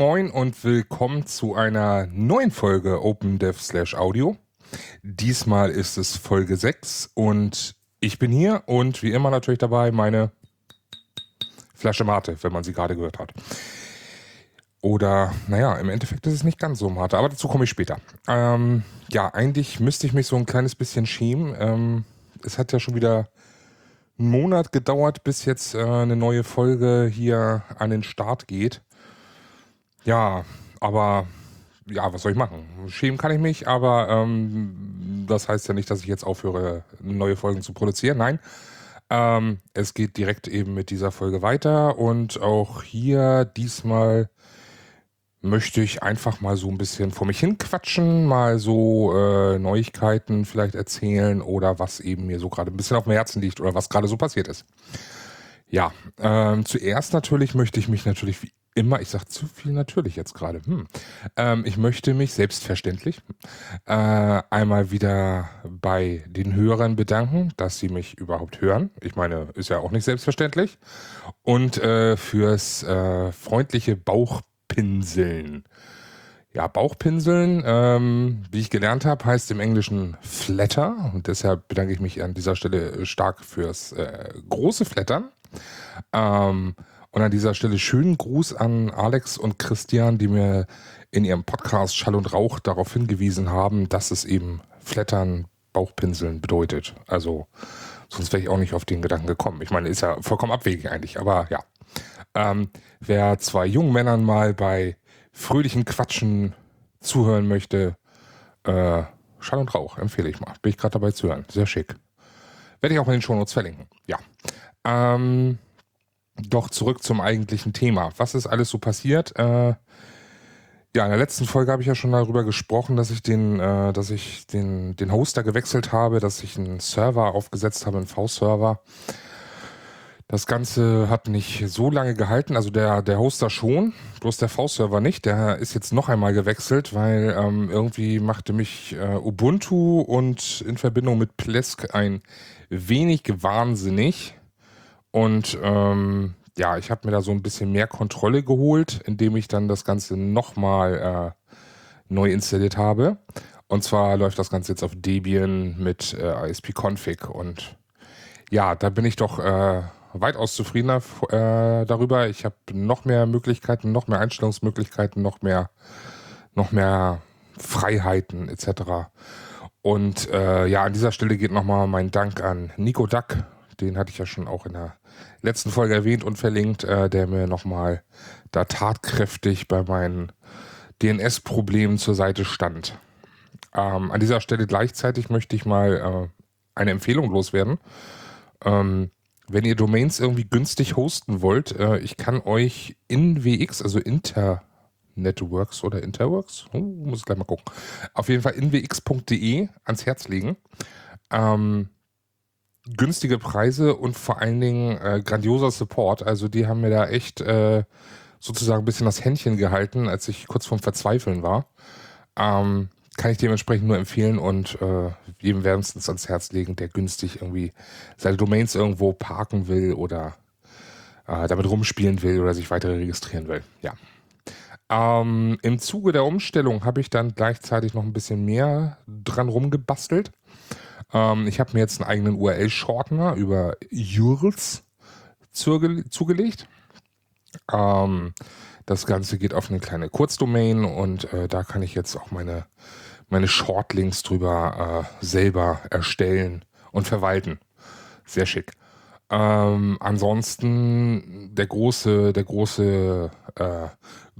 moin und willkommen zu einer neuen Folge OpenDev slash Audio. Diesmal ist es Folge 6 und ich bin hier und wie immer natürlich dabei meine Flasche Mate, wenn man sie gerade gehört hat. Oder, naja, im Endeffekt ist es nicht ganz so Mate, aber dazu komme ich später. Ähm, ja, eigentlich müsste ich mich so ein kleines bisschen schämen. Ähm, es hat ja schon wieder einen Monat gedauert, bis jetzt äh, eine neue Folge hier an den Start geht. Ja, aber ja, was soll ich machen? Schämen kann ich mich, aber ähm, das heißt ja nicht, dass ich jetzt aufhöre, neue Folgen zu produzieren. Nein. Ähm, es geht direkt eben mit dieser Folge weiter und auch hier diesmal möchte ich einfach mal so ein bisschen vor mich hin quatschen, mal so äh, Neuigkeiten vielleicht erzählen oder was eben mir so gerade ein bisschen auf dem Herzen liegt oder was gerade so passiert ist. Ja, ähm, zuerst natürlich möchte ich mich natürlich wie immer, ich sage zu viel natürlich jetzt gerade, hm. ähm, ich möchte mich selbstverständlich äh, einmal wieder bei den Hörern bedanken, dass sie mich überhaupt hören. Ich meine, ist ja auch nicht selbstverständlich. Und äh, fürs äh, freundliche Bauchpinseln. Ja, Bauchpinseln, ähm, wie ich gelernt habe, heißt im Englischen Flatter und deshalb bedanke ich mich an dieser Stelle stark fürs äh, große Flattern. Ähm, und an dieser Stelle schönen Gruß an Alex und Christian, die mir in ihrem Podcast Schall und Rauch darauf hingewiesen haben, dass es eben Flattern, Bauchpinseln bedeutet. Also sonst wäre ich auch nicht auf den Gedanken gekommen. Ich meine, ist ja vollkommen abwegig eigentlich, aber ja. Ähm, wer zwei jungen Männern mal bei fröhlichen Quatschen zuhören möchte, äh, Schall und Rauch empfehle ich mal. Bin ich gerade dabei zu hören. Sehr schick. Werde ich auch in den Shownotes verlinken. Ja. Ähm, doch zurück zum eigentlichen Thema. Was ist alles so passiert? Äh, ja, in der letzten Folge habe ich ja schon darüber gesprochen, dass ich den, äh, dass ich den, den Hoster gewechselt habe, dass ich einen Server aufgesetzt habe, einen V-Server. Das Ganze hat nicht so lange gehalten, also der, der Hoster schon, bloß der V-Server nicht. Der ist jetzt noch einmal gewechselt, weil ähm, irgendwie machte mich äh, Ubuntu und in Verbindung mit Plesk ein wenig wahnsinnig. Und ähm, ja, ich habe mir da so ein bisschen mehr Kontrolle geholt, indem ich dann das Ganze nochmal äh, neu installiert habe. Und zwar läuft das Ganze jetzt auf Debian mit äh, ISP-Config. Und ja, da bin ich doch äh, weitaus zufriedener äh, darüber. Ich habe noch mehr Möglichkeiten, noch mehr Einstellungsmöglichkeiten, noch mehr, noch mehr Freiheiten etc. Und äh, ja, an dieser Stelle geht nochmal mein Dank an Nico Duck den hatte ich ja schon auch in der letzten Folge erwähnt und verlinkt, äh, der mir nochmal da tatkräftig bei meinen DNS-Problemen zur Seite stand. Ähm, an dieser Stelle gleichzeitig möchte ich mal äh, eine Empfehlung loswerden. Ähm, wenn ihr Domains irgendwie günstig hosten wollt, äh, ich kann euch in WX, also Internetworks oder Interworks, oh, muss ich gleich mal gucken, auf jeden Fall inwx.de ans Herz legen. Ähm, günstige Preise und vor allen Dingen äh, grandioser Support. Also die haben mir da echt äh, sozusagen ein bisschen das Händchen gehalten, als ich kurz vorm Verzweifeln war. Ähm, kann ich dementsprechend nur empfehlen und äh, jedem wärmstens ans Herz legen, der günstig irgendwie seine Domains irgendwo parken will oder äh, damit rumspielen will oder sich weiter registrieren will. Ja. Ähm, Im Zuge der Umstellung habe ich dann gleichzeitig noch ein bisschen mehr dran rumgebastelt. Ähm, ich habe mir jetzt einen eigenen URL-Shortener über URLs zuge zugelegt. Ähm, das Ganze geht auf eine kleine Kurzdomain und äh, da kann ich jetzt auch meine, meine Shortlinks drüber äh, selber erstellen und verwalten. Sehr schick. Ähm, ansonsten der große, der große äh,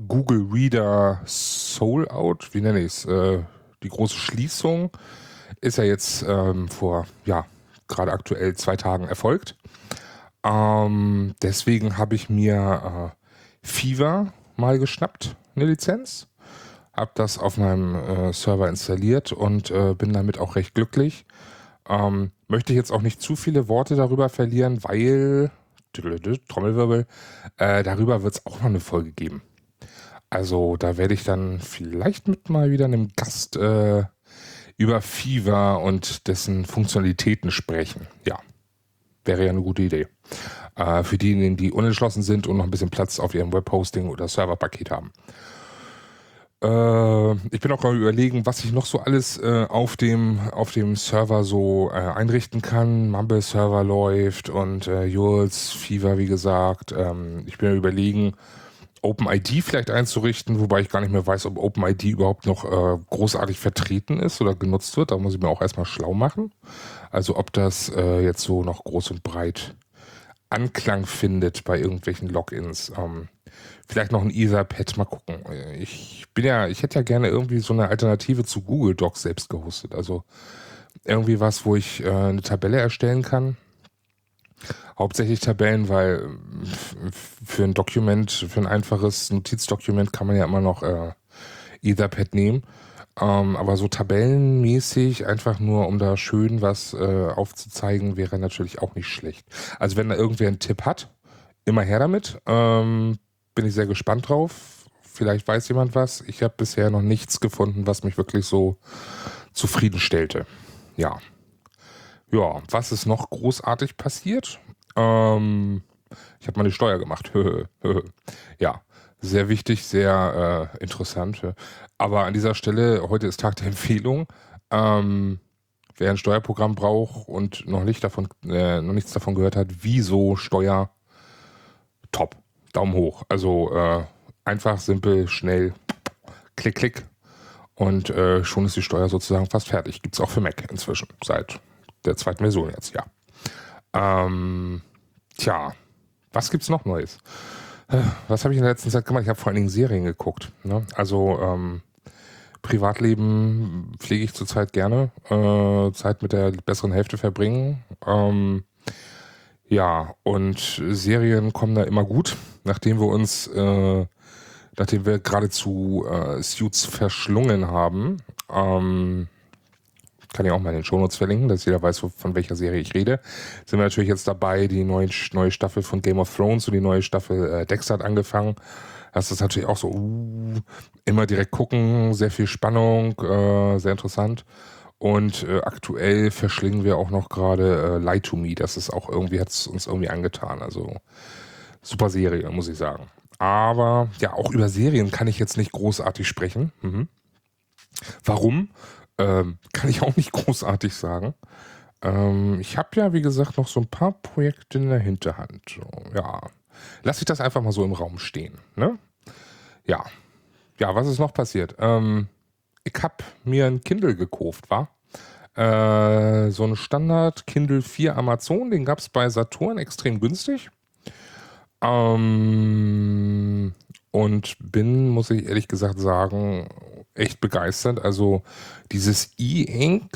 Google Reader Soul Out, wie nenne ich es? Äh, die große Schließung ist ja jetzt ähm, vor, ja, gerade aktuell zwei Tagen erfolgt. Ähm, deswegen habe ich mir äh, Fever mal geschnappt, eine Lizenz. Habe das auf meinem äh, Server installiert und äh, bin damit auch recht glücklich. Ähm, möchte ich jetzt auch nicht zu viele Worte darüber verlieren, weil, Trommelwirbel, äh, darüber wird es auch noch eine Folge geben. Also da werde ich dann vielleicht mit mal wieder einem Gast äh, über Fever und dessen Funktionalitäten sprechen. Ja, wäre ja eine gute Idee. Äh, für diejenigen, die unentschlossen sind und noch ein bisschen Platz auf ihrem Webhosting oder Serverpaket haben. Äh, ich bin auch gerade überlegen, was ich noch so alles äh, auf dem auf dem Server so äh, einrichten kann. Mumble Server läuft und äh, Jules Fever, wie gesagt. Ähm, ich bin überlegen, OpenID vielleicht einzurichten, wobei ich gar nicht mehr weiß, ob OpenID überhaupt noch äh, großartig vertreten ist oder genutzt wird. Da muss ich mir auch erstmal schlau machen. Also ob das äh, jetzt so noch groß und breit Anklang findet bei irgendwelchen Logins. Ähm, vielleicht noch ein Etherpad, mal gucken. Ich bin ja, ich hätte ja gerne irgendwie so eine Alternative zu Google Docs selbst gehostet. Also irgendwie was, wo ich äh, eine Tabelle erstellen kann. Hauptsächlich Tabellen, weil für ein Dokument, für ein einfaches Notizdokument kann man ja immer noch äh, Etherpad nehmen. Ähm, aber so tabellenmäßig, einfach nur um da schön was äh, aufzuzeigen, wäre natürlich auch nicht schlecht. Also wenn da irgendwer einen Tipp hat, immer her damit. Ähm, bin ich sehr gespannt drauf. Vielleicht weiß jemand was. Ich habe bisher noch nichts gefunden, was mich wirklich so zufriedenstellte. Ja. Ja, was ist noch großartig passiert? Ähm, ich habe meine Steuer gemacht. ja, sehr wichtig, sehr äh, interessant. Aber an dieser Stelle, heute ist Tag der Empfehlung. Ähm, wer ein Steuerprogramm braucht und noch nicht davon, äh, noch nichts davon gehört hat, wieso Steuer top. Daumen hoch. Also äh, einfach, simpel, schnell, klick, klick. Und äh, schon ist die Steuer sozusagen fast fertig. Gibt es auch für Mac inzwischen, seit der zweiten Version jetzt, ja. Ähm, tja, was gibt's noch Neues? Was habe ich in der letzten Zeit gemacht? Ich habe vor allen Dingen Serien geguckt. Ne? Also ähm, Privatleben pflege ich zurzeit gerne. Äh, Zeit mit der besseren Hälfte verbringen. Ähm, ja, und Serien kommen da immer gut, nachdem wir uns, äh, nachdem wir geradezu äh, Suits verschlungen haben. Ähm, kann ich auch mal in den Shownotes verlinken, dass jeder weiß, von welcher Serie ich rede. Sind wir natürlich jetzt dabei, die neue, neue Staffel von Game of Thrones und die neue Staffel äh, Dexter hat angefangen. Das ist natürlich auch so, uh, immer direkt gucken, sehr viel Spannung, äh, sehr interessant. Und äh, aktuell verschlingen wir auch noch gerade äh, Lie to Me. Das ist auch irgendwie, hat es uns irgendwie angetan. Also super Serie, muss ich sagen. Aber ja, auch über Serien kann ich jetzt nicht großartig sprechen. Mhm. Warum? Ähm, kann ich auch nicht großartig sagen. Ähm, ich habe ja, wie gesagt, noch so ein paar Projekte in der Hinterhand. Ja, lass ich das einfach mal so im Raum stehen. Ne? Ja. Ja, was ist noch passiert? Ähm, ich habe mir ein Kindle gekauft, war. Äh, so ein Standard Kindle 4 Amazon, den gab es bei Saturn extrem günstig. Ähm, und bin, muss ich ehrlich gesagt sagen, echt begeistert. Also dieses E-Ink,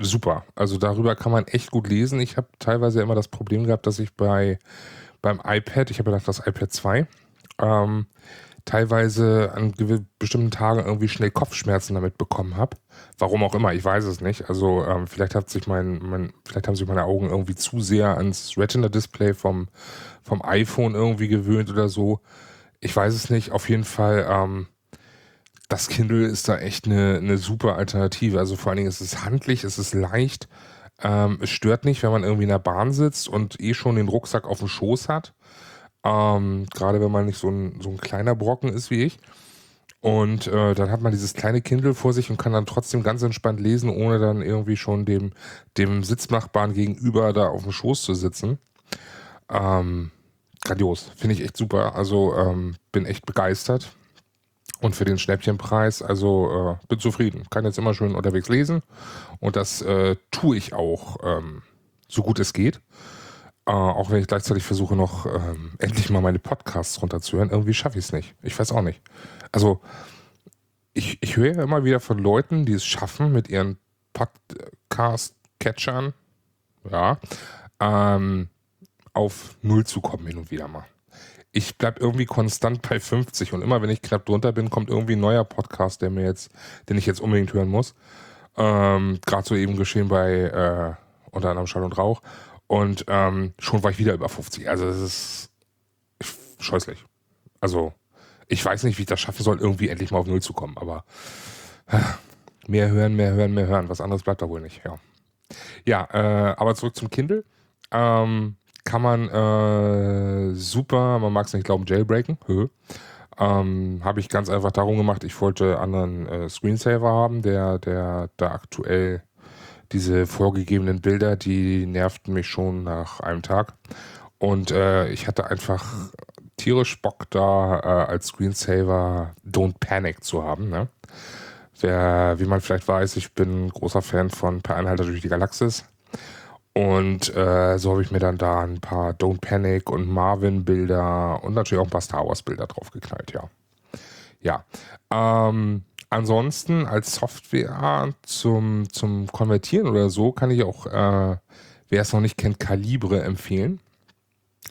super. Also darüber kann man echt gut lesen. Ich habe teilweise immer das Problem gehabt, dass ich bei beim iPad, ich habe ja das iPad 2, ähm, teilweise an bestimmten Tagen irgendwie schnell Kopfschmerzen damit bekommen habe. Warum auch immer, ich weiß es nicht. Also ähm, vielleicht hat sich mein, mein, vielleicht haben sich meine Augen irgendwie zu sehr ans Retina-Display vom, vom iPhone irgendwie gewöhnt oder so. Ich weiß es nicht. Auf jeden Fall, ähm, das Kindle ist da echt eine, eine super Alternative. Also vor allen Dingen ist es handlich, es ist leicht. Ähm, es stört nicht, wenn man irgendwie in der Bahn sitzt und eh schon den Rucksack auf dem Schoß hat. Ähm, Gerade wenn man nicht so ein, so ein kleiner Brocken ist wie ich. Und äh, dann hat man dieses kleine Kindle vor sich und kann dann trotzdem ganz entspannt lesen, ohne dann irgendwie schon dem, dem Sitznachbarn gegenüber da auf dem Schoß zu sitzen. Ähm, grandios, finde ich echt super. Also ähm, bin echt begeistert. Und für den Schnäppchenpreis, also äh, bin zufrieden. Kann jetzt immer schön unterwegs lesen. Und das äh, tue ich auch, ähm, so gut es geht. Äh, auch wenn ich gleichzeitig versuche noch ähm, endlich mal meine Podcasts runterzuhören, irgendwie schaffe ich es nicht. Ich weiß auch nicht. Also ich, ich höre immer wieder von Leuten, die es schaffen, mit ihren Podcast-Catchern, ja, ähm, auf Null zu kommen hin und wieder mal. Ich bleibe irgendwie konstant bei 50 und immer wenn ich knapp drunter bin, kommt irgendwie ein neuer Podcast, der mir jetzt, den ich jetzt unbedingt hören muss. Ähm, Gerade so eben geschehen bei äh, unter anderem Schall und Rauch. Und ähm, schon war ich wieder über 50. Also es ist scheußlich. Also ich weiß nicht, wie ich das schaffen soll, irgendwie endlich mal auf Null zu kommen. Aber äh, mehr hören, mehr hören, mehr hören. Was anderes bleibt da wohl nicht. Ja, ja äh, aber zurück zum Kindle. Ähm, kann man äh, super, man mag es nicht glauben, jailbreaken. Ähm, Habe ich ganz einfach darum gemacht, ich wollte anderen äh, Screensaver haben, der, der da aktuell diese vorgegebenen Bilder, die nervten mich schon nach einem Tag. Und äh, ich hatte einfach tierisch Bock da äh, als Screensaver Don't Panic zu haben. Ne? Wer, wie man vielleicht weiß, ich bin großer Fan von Per Einhalter durch die Galaxis. Und äh, so habe ich mir dann da ein paar Don't Panic und Marvin-Bilder und natürlich auch ein paar Star Wars-Bilder draufgeknallt, ja. Ja. Ähm, ansonsten als Software zum, zum Konvertieren oder so kann ich auch, äh, wer es noch nicht kennt, Calibre empfehlen.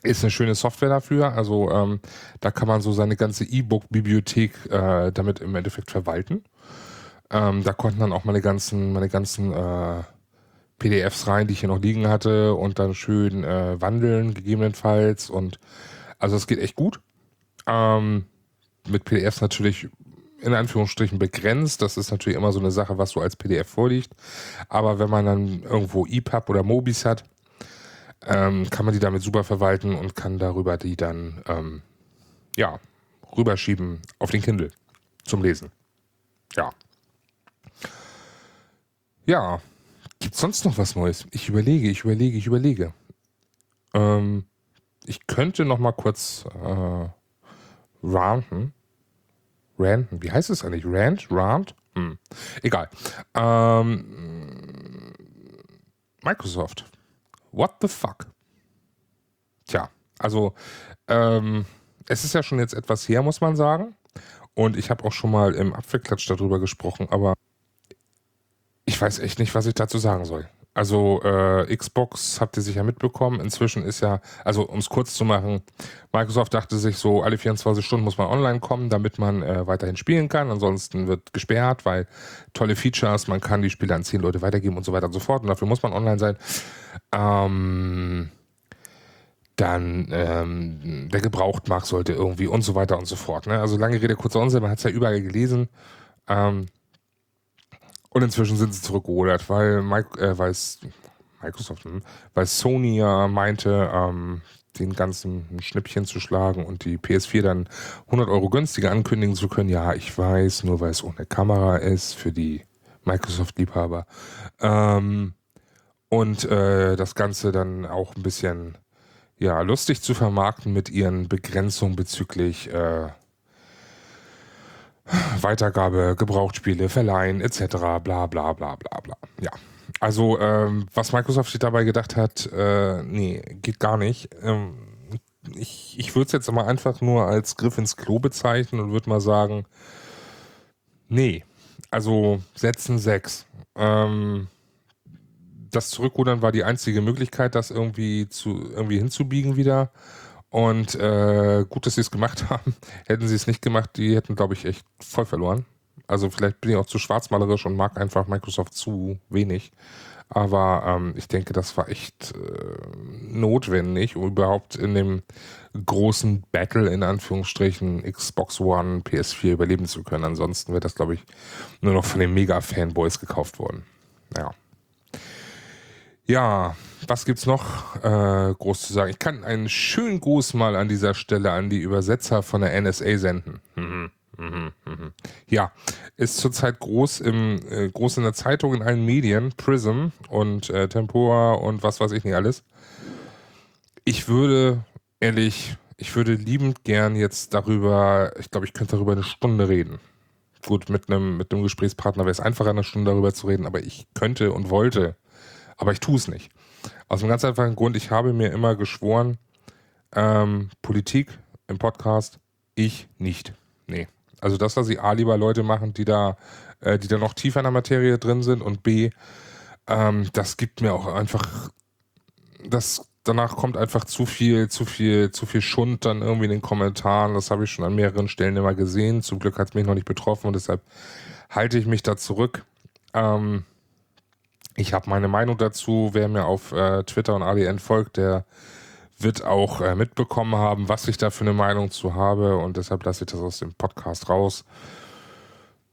Ist eine schöne Software dafür. Also ähm, da kann man so seine ganze E-Book-Bibliothek äh, damit im Endeffekt verwalten. Ähm, da konnten dann auch meine ganzen, meine ganzen äh, PDFs rein, die ich hier noch liegen hatte und dann schön äh, wandeln gegebenenfalls und also es geht echt gut. Ähm, mit PDFs natürlich in Anführungsstrichen begrenzt. Das ist natürlich immer so eine Sache, was so als PDF vorliegt. Aber wenn man dann irgendwo EPUB oder Mobis hat, ähm, kann man die damit super verwalten und kann darüber die dann ähm, ja rüberschieben auf den Kindle zum Lesen. Ja. Ja, Gibt sonst noch was Neues? Ich überlege, ich überlege, ich überlege. Ähm, ich könnte noch mal kurz äh, ranten. Ranten, wie heißt es eigentlich? Rant? Rant? Hm. Egal. Ähm, Microsoft. What the fuck? Tja, also ähm, es ist ja schon jetzt etwas her, muss man sagen. Und ich habe auch schon mal im Apfelklatsch darüber gesprochen, aber ich weiß echt nicht, was ich dazu sagen soll. Also äh, Xbox habt ihr sicher mitbekommen. Inzwischen ist ja, also um es kurz zu machen, Microsoft dachte sich so, alle 24 Stunden muss man online kommen, damit man äh, weiterhin spielen kann. Ansonsten wird gesperrt, weil tolle Features, man kann die Spiele an zehn Leute weitergeben und so weiter und so fort. Und dafür muss man online sein. Ähm, dann ähm, der Gebrauchtmarkt sollte irgendwie und so weiter und so fort. Ne? Also lange Rede, kurzer Unsinn, man hat es ja überall gelesen. Ähm, und inzwischen sind sie zurückgerudert, weil, Mike, äh, weil Microsoft, hm, weil Sony ja meinte, ähm, den ganzen Schnippchen zu schlagen und die PS4 dann 100 Euro günstiger ankündigen zu können. Ja, ich weiß, nur weil es ohne Kamera ist für die Microsoft-Liebhaber. Ähm, und äh, das Ganze dann auch ein bisschen ja lustig zu vermarkten mit ihren Begrenzungen bezüglich äh, Weitergabe, Gebrauchtspiele, Verleihen etc. bla bla bla bla bla. Ja. Also, ähm, was Microsoft sich dabei gedacht hat, äh, nee, geht gar nicht. Ähm, ich ich würde es jetzt mal einfach nur als Griff ins Klo bezeichnen und würde mal sagen, nee. Also setzen sechs. Ähm, das Zurückrudern war die einzige Möglichkeit, das irgendwie zu irgendwie hinzubiegen wieder. Und äh, gut, dass sie es gemacht haben. Hätten sie es nicht gemacht, die hätten, glaube ich, echt voll verloren. Also vielleicht bin ich auch zu schwarzmalerisch und mag einfach Microsoft zu wenig. Aber ähm, ich denke, das war echt äh, notwendig, um überhaupt in dem großen Battle in Anführungsstrichen Xbox One, PS4 überleben zu können. Ansonsten wäre das, glaube ich, nur noch von den Mega-Fanboys gekauft worden. Ja. Ja, was gibt's noch äh, groß zu sagen? Ich kann einen schönen Gruß mal an dieser Stelle an die Übersetzer von der NSA senden. Mhm, mhm, mhm. Ja, ist zurzeit groß im äh, groß in der Zeitung in allen Medien, Prism und äh, Tempora und was weiß ich nicht alles. Ich würde ehrlich, ich würde liebend gern jetzt darüber, ich glaube, ich könnte darüber eine Stunde reden. Gut, mit einem mit einem Gesprächspartner wäre es einfacher, eine Stunde darüber zu reden, aber ich könnte und wollte, aber ich tue es nicht. Aus einem ganz einfachen Grund, ich habe mir immer geschworen, ähm, Politik im Podcast, ich nicht. Nee. Also das, was sie A lieber Leute machen, die da, äh, die da noch tiefer in der Materie drin sind und B, ähm, das gibt mir auch einfach, das danach kommt einfach zu viel, zu viel, zu viel Schund dann irgendwie in den Kommentaren. Das habe ich schon an mehreren Stellen immer gesehen. Zum Glück hat es mich noch nicht betroffen und deshalb halte ich mich da zurück. Ähm, ich habe meine Meinung dazu. Wer mir auf äh, Twitter und ADN folgt, der wird auch äh, mitbekommen haben, was ich da für eine Meinung zu habe. Und deshalb lasse ich das aus dem Podcast raus.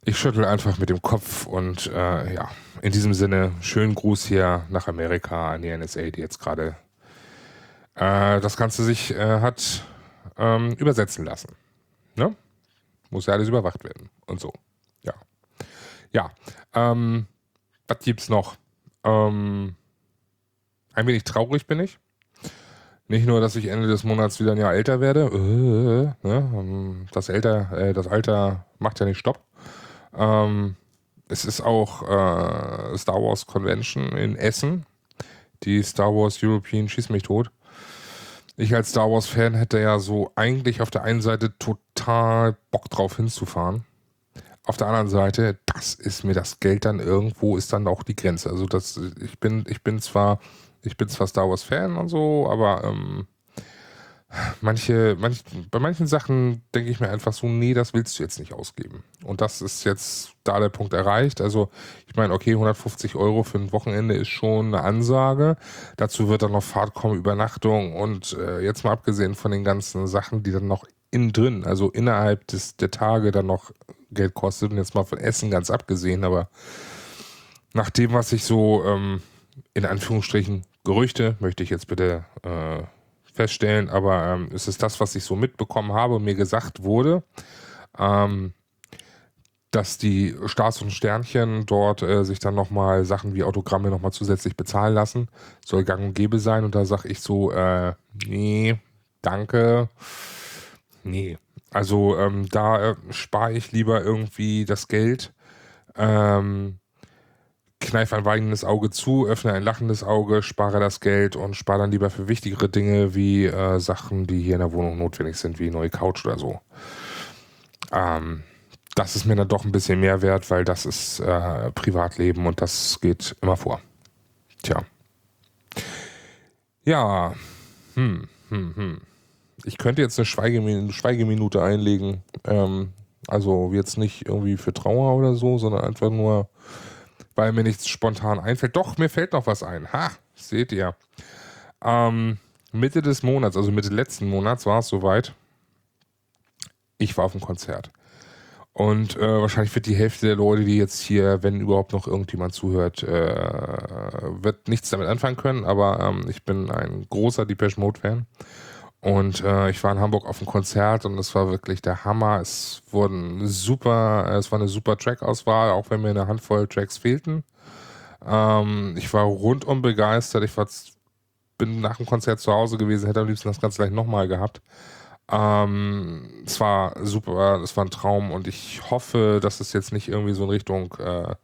Ich schüttel einfach mit dem Kopf und äh, ja, in diesem Sinne, schönen Gruß hier nach Amerika an die NSA, die jetzt gerade äh, das Ganze sich äh, hat ähm, übersetzen lassen. Ne? Muss ja alles überwacht werden und so. Ja. Ja. Ähm, was gibt's noch? Ähm, ein wenig traurig bin ich. Nicht nur, dass ich Ende des Monats wieder ein Jahr älter werde. Äh, ne? Ähm, das, älter, äh, das Alter macht ja nicht Stopp. Ähm, es ist auch äh, Star Wars Convention in Essen. Die Star Wars European Schieß mich tot. Ich als Star Wars Fan hätte ja so eigentlich auf der einen Seite total Bock drauf hinzufahren. Auf der anderen Seite, das ist mir das Geld dann irgendwo ist dann auch die Grenze. Also das, ich bin, ich bin zwar ich bin zwar Star Wars Fan und so, aber ähm, manche, manch, bei manchen Sachen denke ich mir einfach so, nee, das willst du jetzt nicht ausgeben. Und das ist jetzt da der Punkt erreicht. Also ich meine, okay, 150 Euro für ein Wochenende ist schon eine Ansage. Dazu wird dann noch Fahrt kommen, Übernachtung und äh, jetzt mal abgesehen von den ganzen Sachen, die dann noch innen drin, also innerhalb des, der Tage dann noch Geld kostet und jetzt mal von Essen ganz abgesehen, aber nach dem, was ich so ähm, in Anführungsstrichen Gerüchte, möchte ich jetzt bitte äh, feststellen, aber ähm, es ist das, was ich so mitbekommen habe mir gesagt wurde, ähm, dass die Stars und Sternchen dort äh, sich dann nochmal Sachen wie Autogramme nochmal zusätzlich bezahlen lassen. Soll gang und gäbe sein. Und da sage ich so, äh, nee, danke. Nee. Also ähm, da äh, spare ich lieber irgendwie das Geld. Ähm, kneife ein weinendes Auge zu, öffne ein lachendes Auge, spare das Geld und spare dann lieber für wichtigere Dinge wie äh, Sachen, die hier in der Wohnung notwendig sind, wie neue Couch oder so. Ähm, das ist mir dann doch ein bisschen mehr wert, weil das ist äh, Privatleben und das geht immer vor. Tja. Ja. Hm, hm, hm. Ich könnte jetzt eine Schweigeminute, Schweigeminute einlegen. Ähm, also jetzt nicht irgendwie für Trauer oder so, sondern einfach nur weil mir nichts spontan einfällt. Doch, mir fällt noch was ein. Ha, seht ihr. Ähm, Mitte des Monats, also Mitte letzten Monats war es soweit. Ich war auf dem Konzert. Und äh, wahrscheinlich wird die Hälfte der Leute, die jetzt hier, wenn überhaupt noch irgendjemand zuhört, äh, wird nichts damit anfangen können. Aber ähm, ich bin ein großer Depeche Mode Fan. Und äh, ich war in Hamburg auf dem Konzert und es war wirklich der Hammer. Es wurden super, es war eine super Track-Auswahl, auch wenn mir eine Handvoll Tracks fehlten. Ähm, ich war rundum begeistert. Ich war, bin nach dem Konzert zu Hause gewesen, hätte am liebsten das Ganze gleich nochmal gehabt. Ähm, es war super, es war ein Traum und ich hoffe, dass es jetzt nicht irgendwie so in Richtung äh,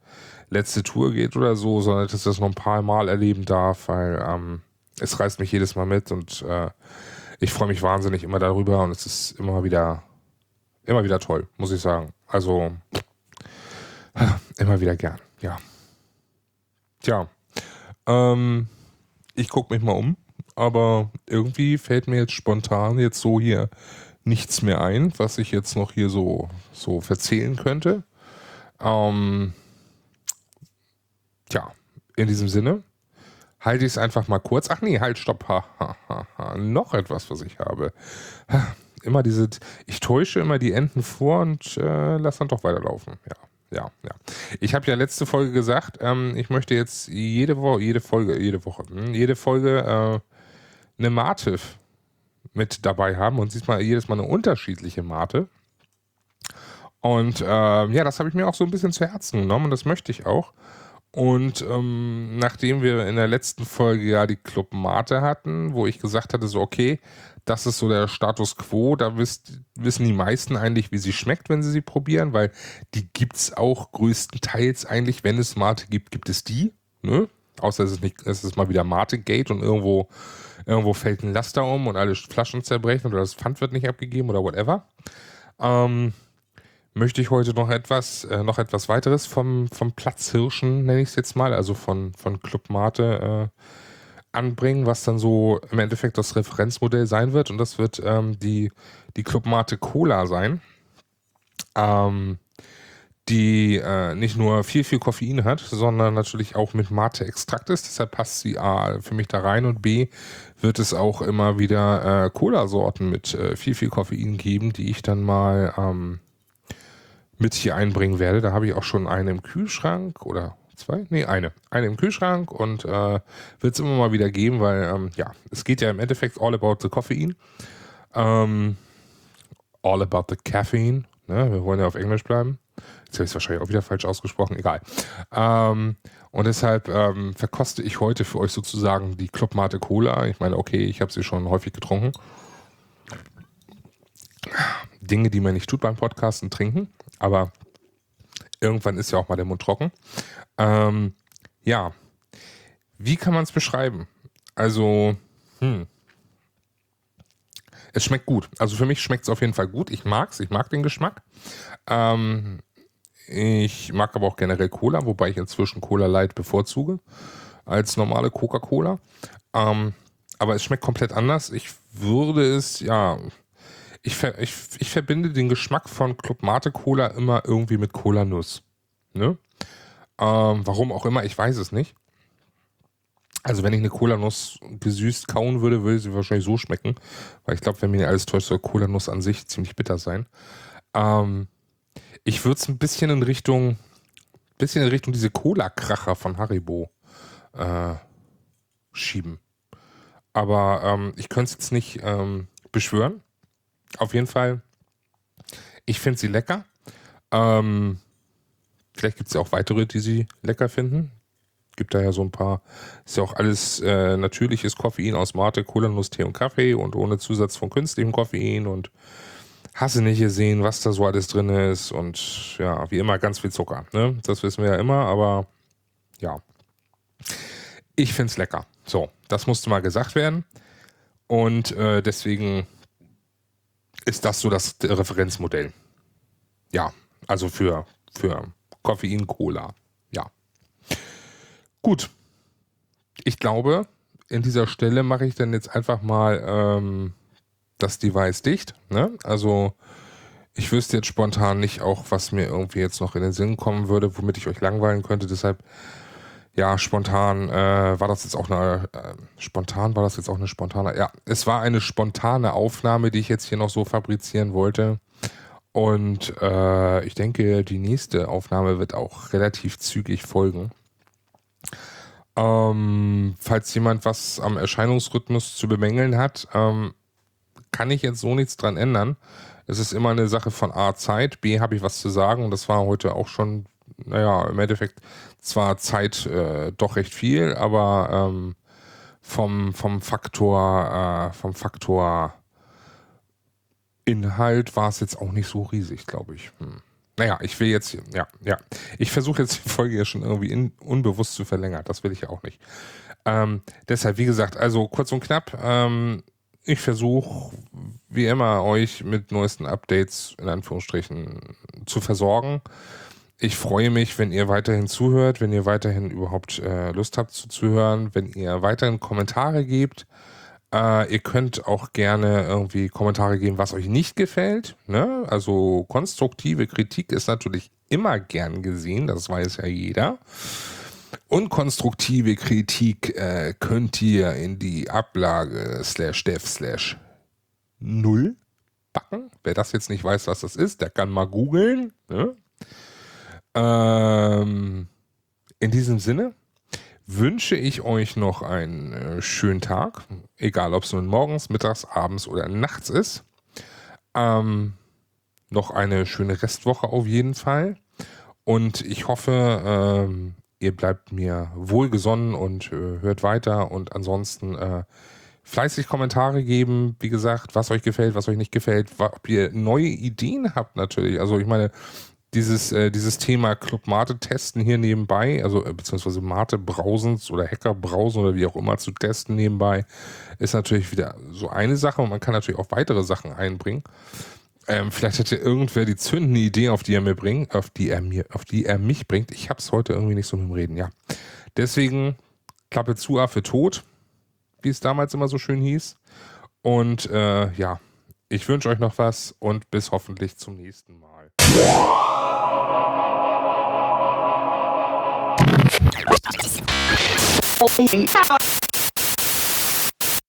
letzte Tour geht oder so, sondern dass ich das noch ein paar Mal erleben darf, weil ähm, es reißt mich jedes Mal mit und äh, ich freue mich wahnsinnig immer darüber und es ist immer wieder, immer wieder toll, muss ich sagen. Also immer wieder gern, ja. Tja, ähm, ich gucke mich mal um, aber irgendwie fällt mir jetzt spontan jetzt so hier nichts mehr ein, was ich jetzt noch hier so, so verzählen könnte. Ähm, tja, in diesem Sinne, halte ich es einfach mal kurz. Ach nee, halt, stopp. Ha, ha, ha, ha. Noch etwas, was ich habe. Immer diese, ich täusche immer die Enden vor und äh, lass dann doch weiterlaufen. Ja. Ja, ja. Ich habe ja letzte Folge gesagt, ähm, ich möchte jetzt jede Woche, jede Folge, jede Woche, hm, jede Folge äh, eine Mate mit dabei haben und diesmal jedes Mal eine unterschiedliche Mate. Und äh, ja, das habe ich mir auch so ein bisschen zu Herzen genommen und das möchte ich auch. Und ähm, nachdem wir in der letzten Folge ja die Club Mate hatten, wo ich gesagt hatte, so okay, das ist so der Status quo, da wisst, wissen die meisten eigentlich, wie sie schmeckt, wenn sie sie probieren, weil die gibt es auch größtenteils eigentlich, wenn es Mate gibt, gibt es die. Ne? Außer es ist, nicht, es ist mal wieder Mate-Gate und irgendwo, irgendwo fällt ein Laster um und alle Flaschen zerbrechen oder das Pfand wird nicht abgegeben oder whatever. Ähm, möchte ich heute noch etwas, äh, noch etwas weiteres vom, vom Platzhirschen, nenne ich es jetzt mal, also von, von Club Mate äh, anbringen, was dann so im Endeffekt das Referenzmodell sein wird. Und das wird ähm, die, die Club Mate Cola sein. Ähm, die äh, nicht nur viel, viel Koffein hat, sondern natürlich auch mit Mate-Extrakt ist. Deshalb passt sie A für mich da rein und B wird es auch immer wieder äh, Cola-Sorten mit äh, viel, viel Koffein geben, die ich dann mal ähm, mit hier einbringen werde. Da habe ich auch schon eine im Kühlschrank oder zwei? Nee, eine. Eine im Kühlschrank und äh, wird es immer mal wieder geben, weil ähm, ja, es geht ja im Endeffekt all about the Koffein. Ähm, all about the caffeine. Ne? Wir wollen ja auf Englisch bleiben. Jetzt habe ich es wahrscheinlich auch wieder falsch ausgesprochen, egal. Ähm, und deshalb ähm, verkoste ich heute für euch sozusagen die Clubmate Cola. Ich meine, okay, ich habe sie schon häufig getrunken. Dinge, die man nicht tut beim Podcasten, trinken. Aber irgendwann ist ja auch mal der Mund trocken. Ähm, ja, wie kann man es beschreiben? Also, hm. Es schmeckt gut. Also für mich schmeckt es auf jeden Fall gut. Ich mag es, ich mag den Geschmack. Ähm, ich mag aber auch generell Cola, wobei ich inzwischen Cola Light bevorzuge als normale Coca-Cola. Ähm, aber es schmeckt komplett anders. Ich würde es, ja, ich, ich, ich verbinde den Geschmack von Club Mate Cola immer irgendwie mit Cola Nuss. Ne? Ähm, warum auch immer, ich weiß es nicht. Also wenn ich eine Cola-Nuss gesüßt kauen würde, würde sie wahrscheinlich so schmecken. Weil ich glaube, wenn mir alles täuscht, soll Cola-Nuss an sich ziemlich bitter sein. Ähm, ich würde es ein bisschen in Richtung, bisschen in Richtung diese Cola-Kracher von Haribo äh, schieben. Aber ähm, ich könnte es jetzt nicht ähm, beschwören. Auf jeden Fall, ich finde sie lecker. Ähm, vielleicht gibt es ja auch weitere, die sie lecker finden. Gibt da ja so ein paar, ist ja auch alles äh, natürliches Koffein aus Mate, Kohlennuss, Tee und Kaffee und ohne Zusatz von künstlichem Koffein und hasse nicht gesehen, was da so alles drin ist und ja, wie immer ganz viel Zucker. Ne? Das wissen wir ja immer, aber ja. Ich finde es lecker. So, das musste mal gesagt werden. Und äh, deswegen ist das so das Referenzmodell. Ja, also für, für Koffein, Cola. Ja. Gut. Ich glaube, in dieser Stelle mache ich dann jetzt einfach mal ähm, das Device dicht. Ne? Also ich wüsste jetzt spontan nicht auch, was mir irgendwie jetzt noch in den Sinn kommen würde, womit ich euch langweilen könnte. Deshalb, ja, spontan äh, war das jetzt auch eine, äh, spontan war das jetzt auch eine spontane, ja, es war eine spontane Aufnahme, die ich jetzt hier noch so fabrizieren wollte. Und äh, ich denke, die nächste Aufnahme wird auch relativ zügig folgen. Ähm, falls jemand was am Erscheinungsrhythmus zu bemängeln hat, ähm, kann ich jetzt so nichts dran ändern. Es ist immer eine Sache von A, Zeit, B, habe ich was zu sagen und das war heute auch schon, naja, im Endeffekt zwar Zeit äh, doch recht viel, aber ähm, vom, vom Faktor, äh, vom Faktor Inhalt war es jetzt auch nicht so riesig, glaube ich. Hm. Naja, ich will jetzt, ja, ja. Ich versuche jetzt die Folge ja schon irgendwie in, unbewusst zu verlängern. Das will ich ja auch nicht. Ähm, deshalb, wie gesagt, also kurz und knapp, ähm, ich versuche, wie immer, euch mit neuesten Updates in Anführungsstrichen zu versorgen. Ich freue mich, wenn ihr weiterhin zuhört, wenn ihr weiterhin überhaupt äh, Lust habt zuzuhören, wenn ihr weiterhin Kommentare gebt. Äh, ihr könnt auch gerne irgendwie Kommentare geben, was euch nicht gefällt. Ne? Also konstruktive Kritik ist natürlich immer gern gesehen, das weiß ja jeder. Und konstruktive Kritik äh, könnt ihr in die Ablage slash dev slash null packen. Wer das jetzt nicht weiß, was das ist, der kann mal googeln. Ne? Ähm, in diesem Sinne, wünsche ich euch noch einen äh, schönen Tag, egal ob es nun morgens, mittags, abends oder nachts ist. Ähm, noch eine schöne Restwoche auf jeden Fall. Und ich hoffe, ähm, ihr bleibt mir wohlgesonnen und äh, hört weiter. Und ansonsten äh, fleißig Kommentare geben, wie gesagt, was euch gefällt, was euch nicht gefällt, ob ihr neue Ideen habt natürlich. Also ich meine, dieses, äh, dieses Thema Club Mate testen hier nebenbei, also äh, beziehungsweise Mate Brausens oder Hacker Brausen oder wie auch immer zu testen nebenbei, ist natürlich wieder so eine Sache und man kann natürlich auch weitere Sachen einbringen. Ähm, vielleicht hätte irgendwer die zündende Idee, auf die er mir bringt, auf die er mir, auf die er mich bringt. Ich hab's heute irgendwie nicht so mit dem Reden, ja. Deswegen Klappe zu A für tot, wie es damals immer so schön hieß. Und äh, ja, ich wünsche euch noch was und bis hoffentlich zum nächsten Mal. Oh,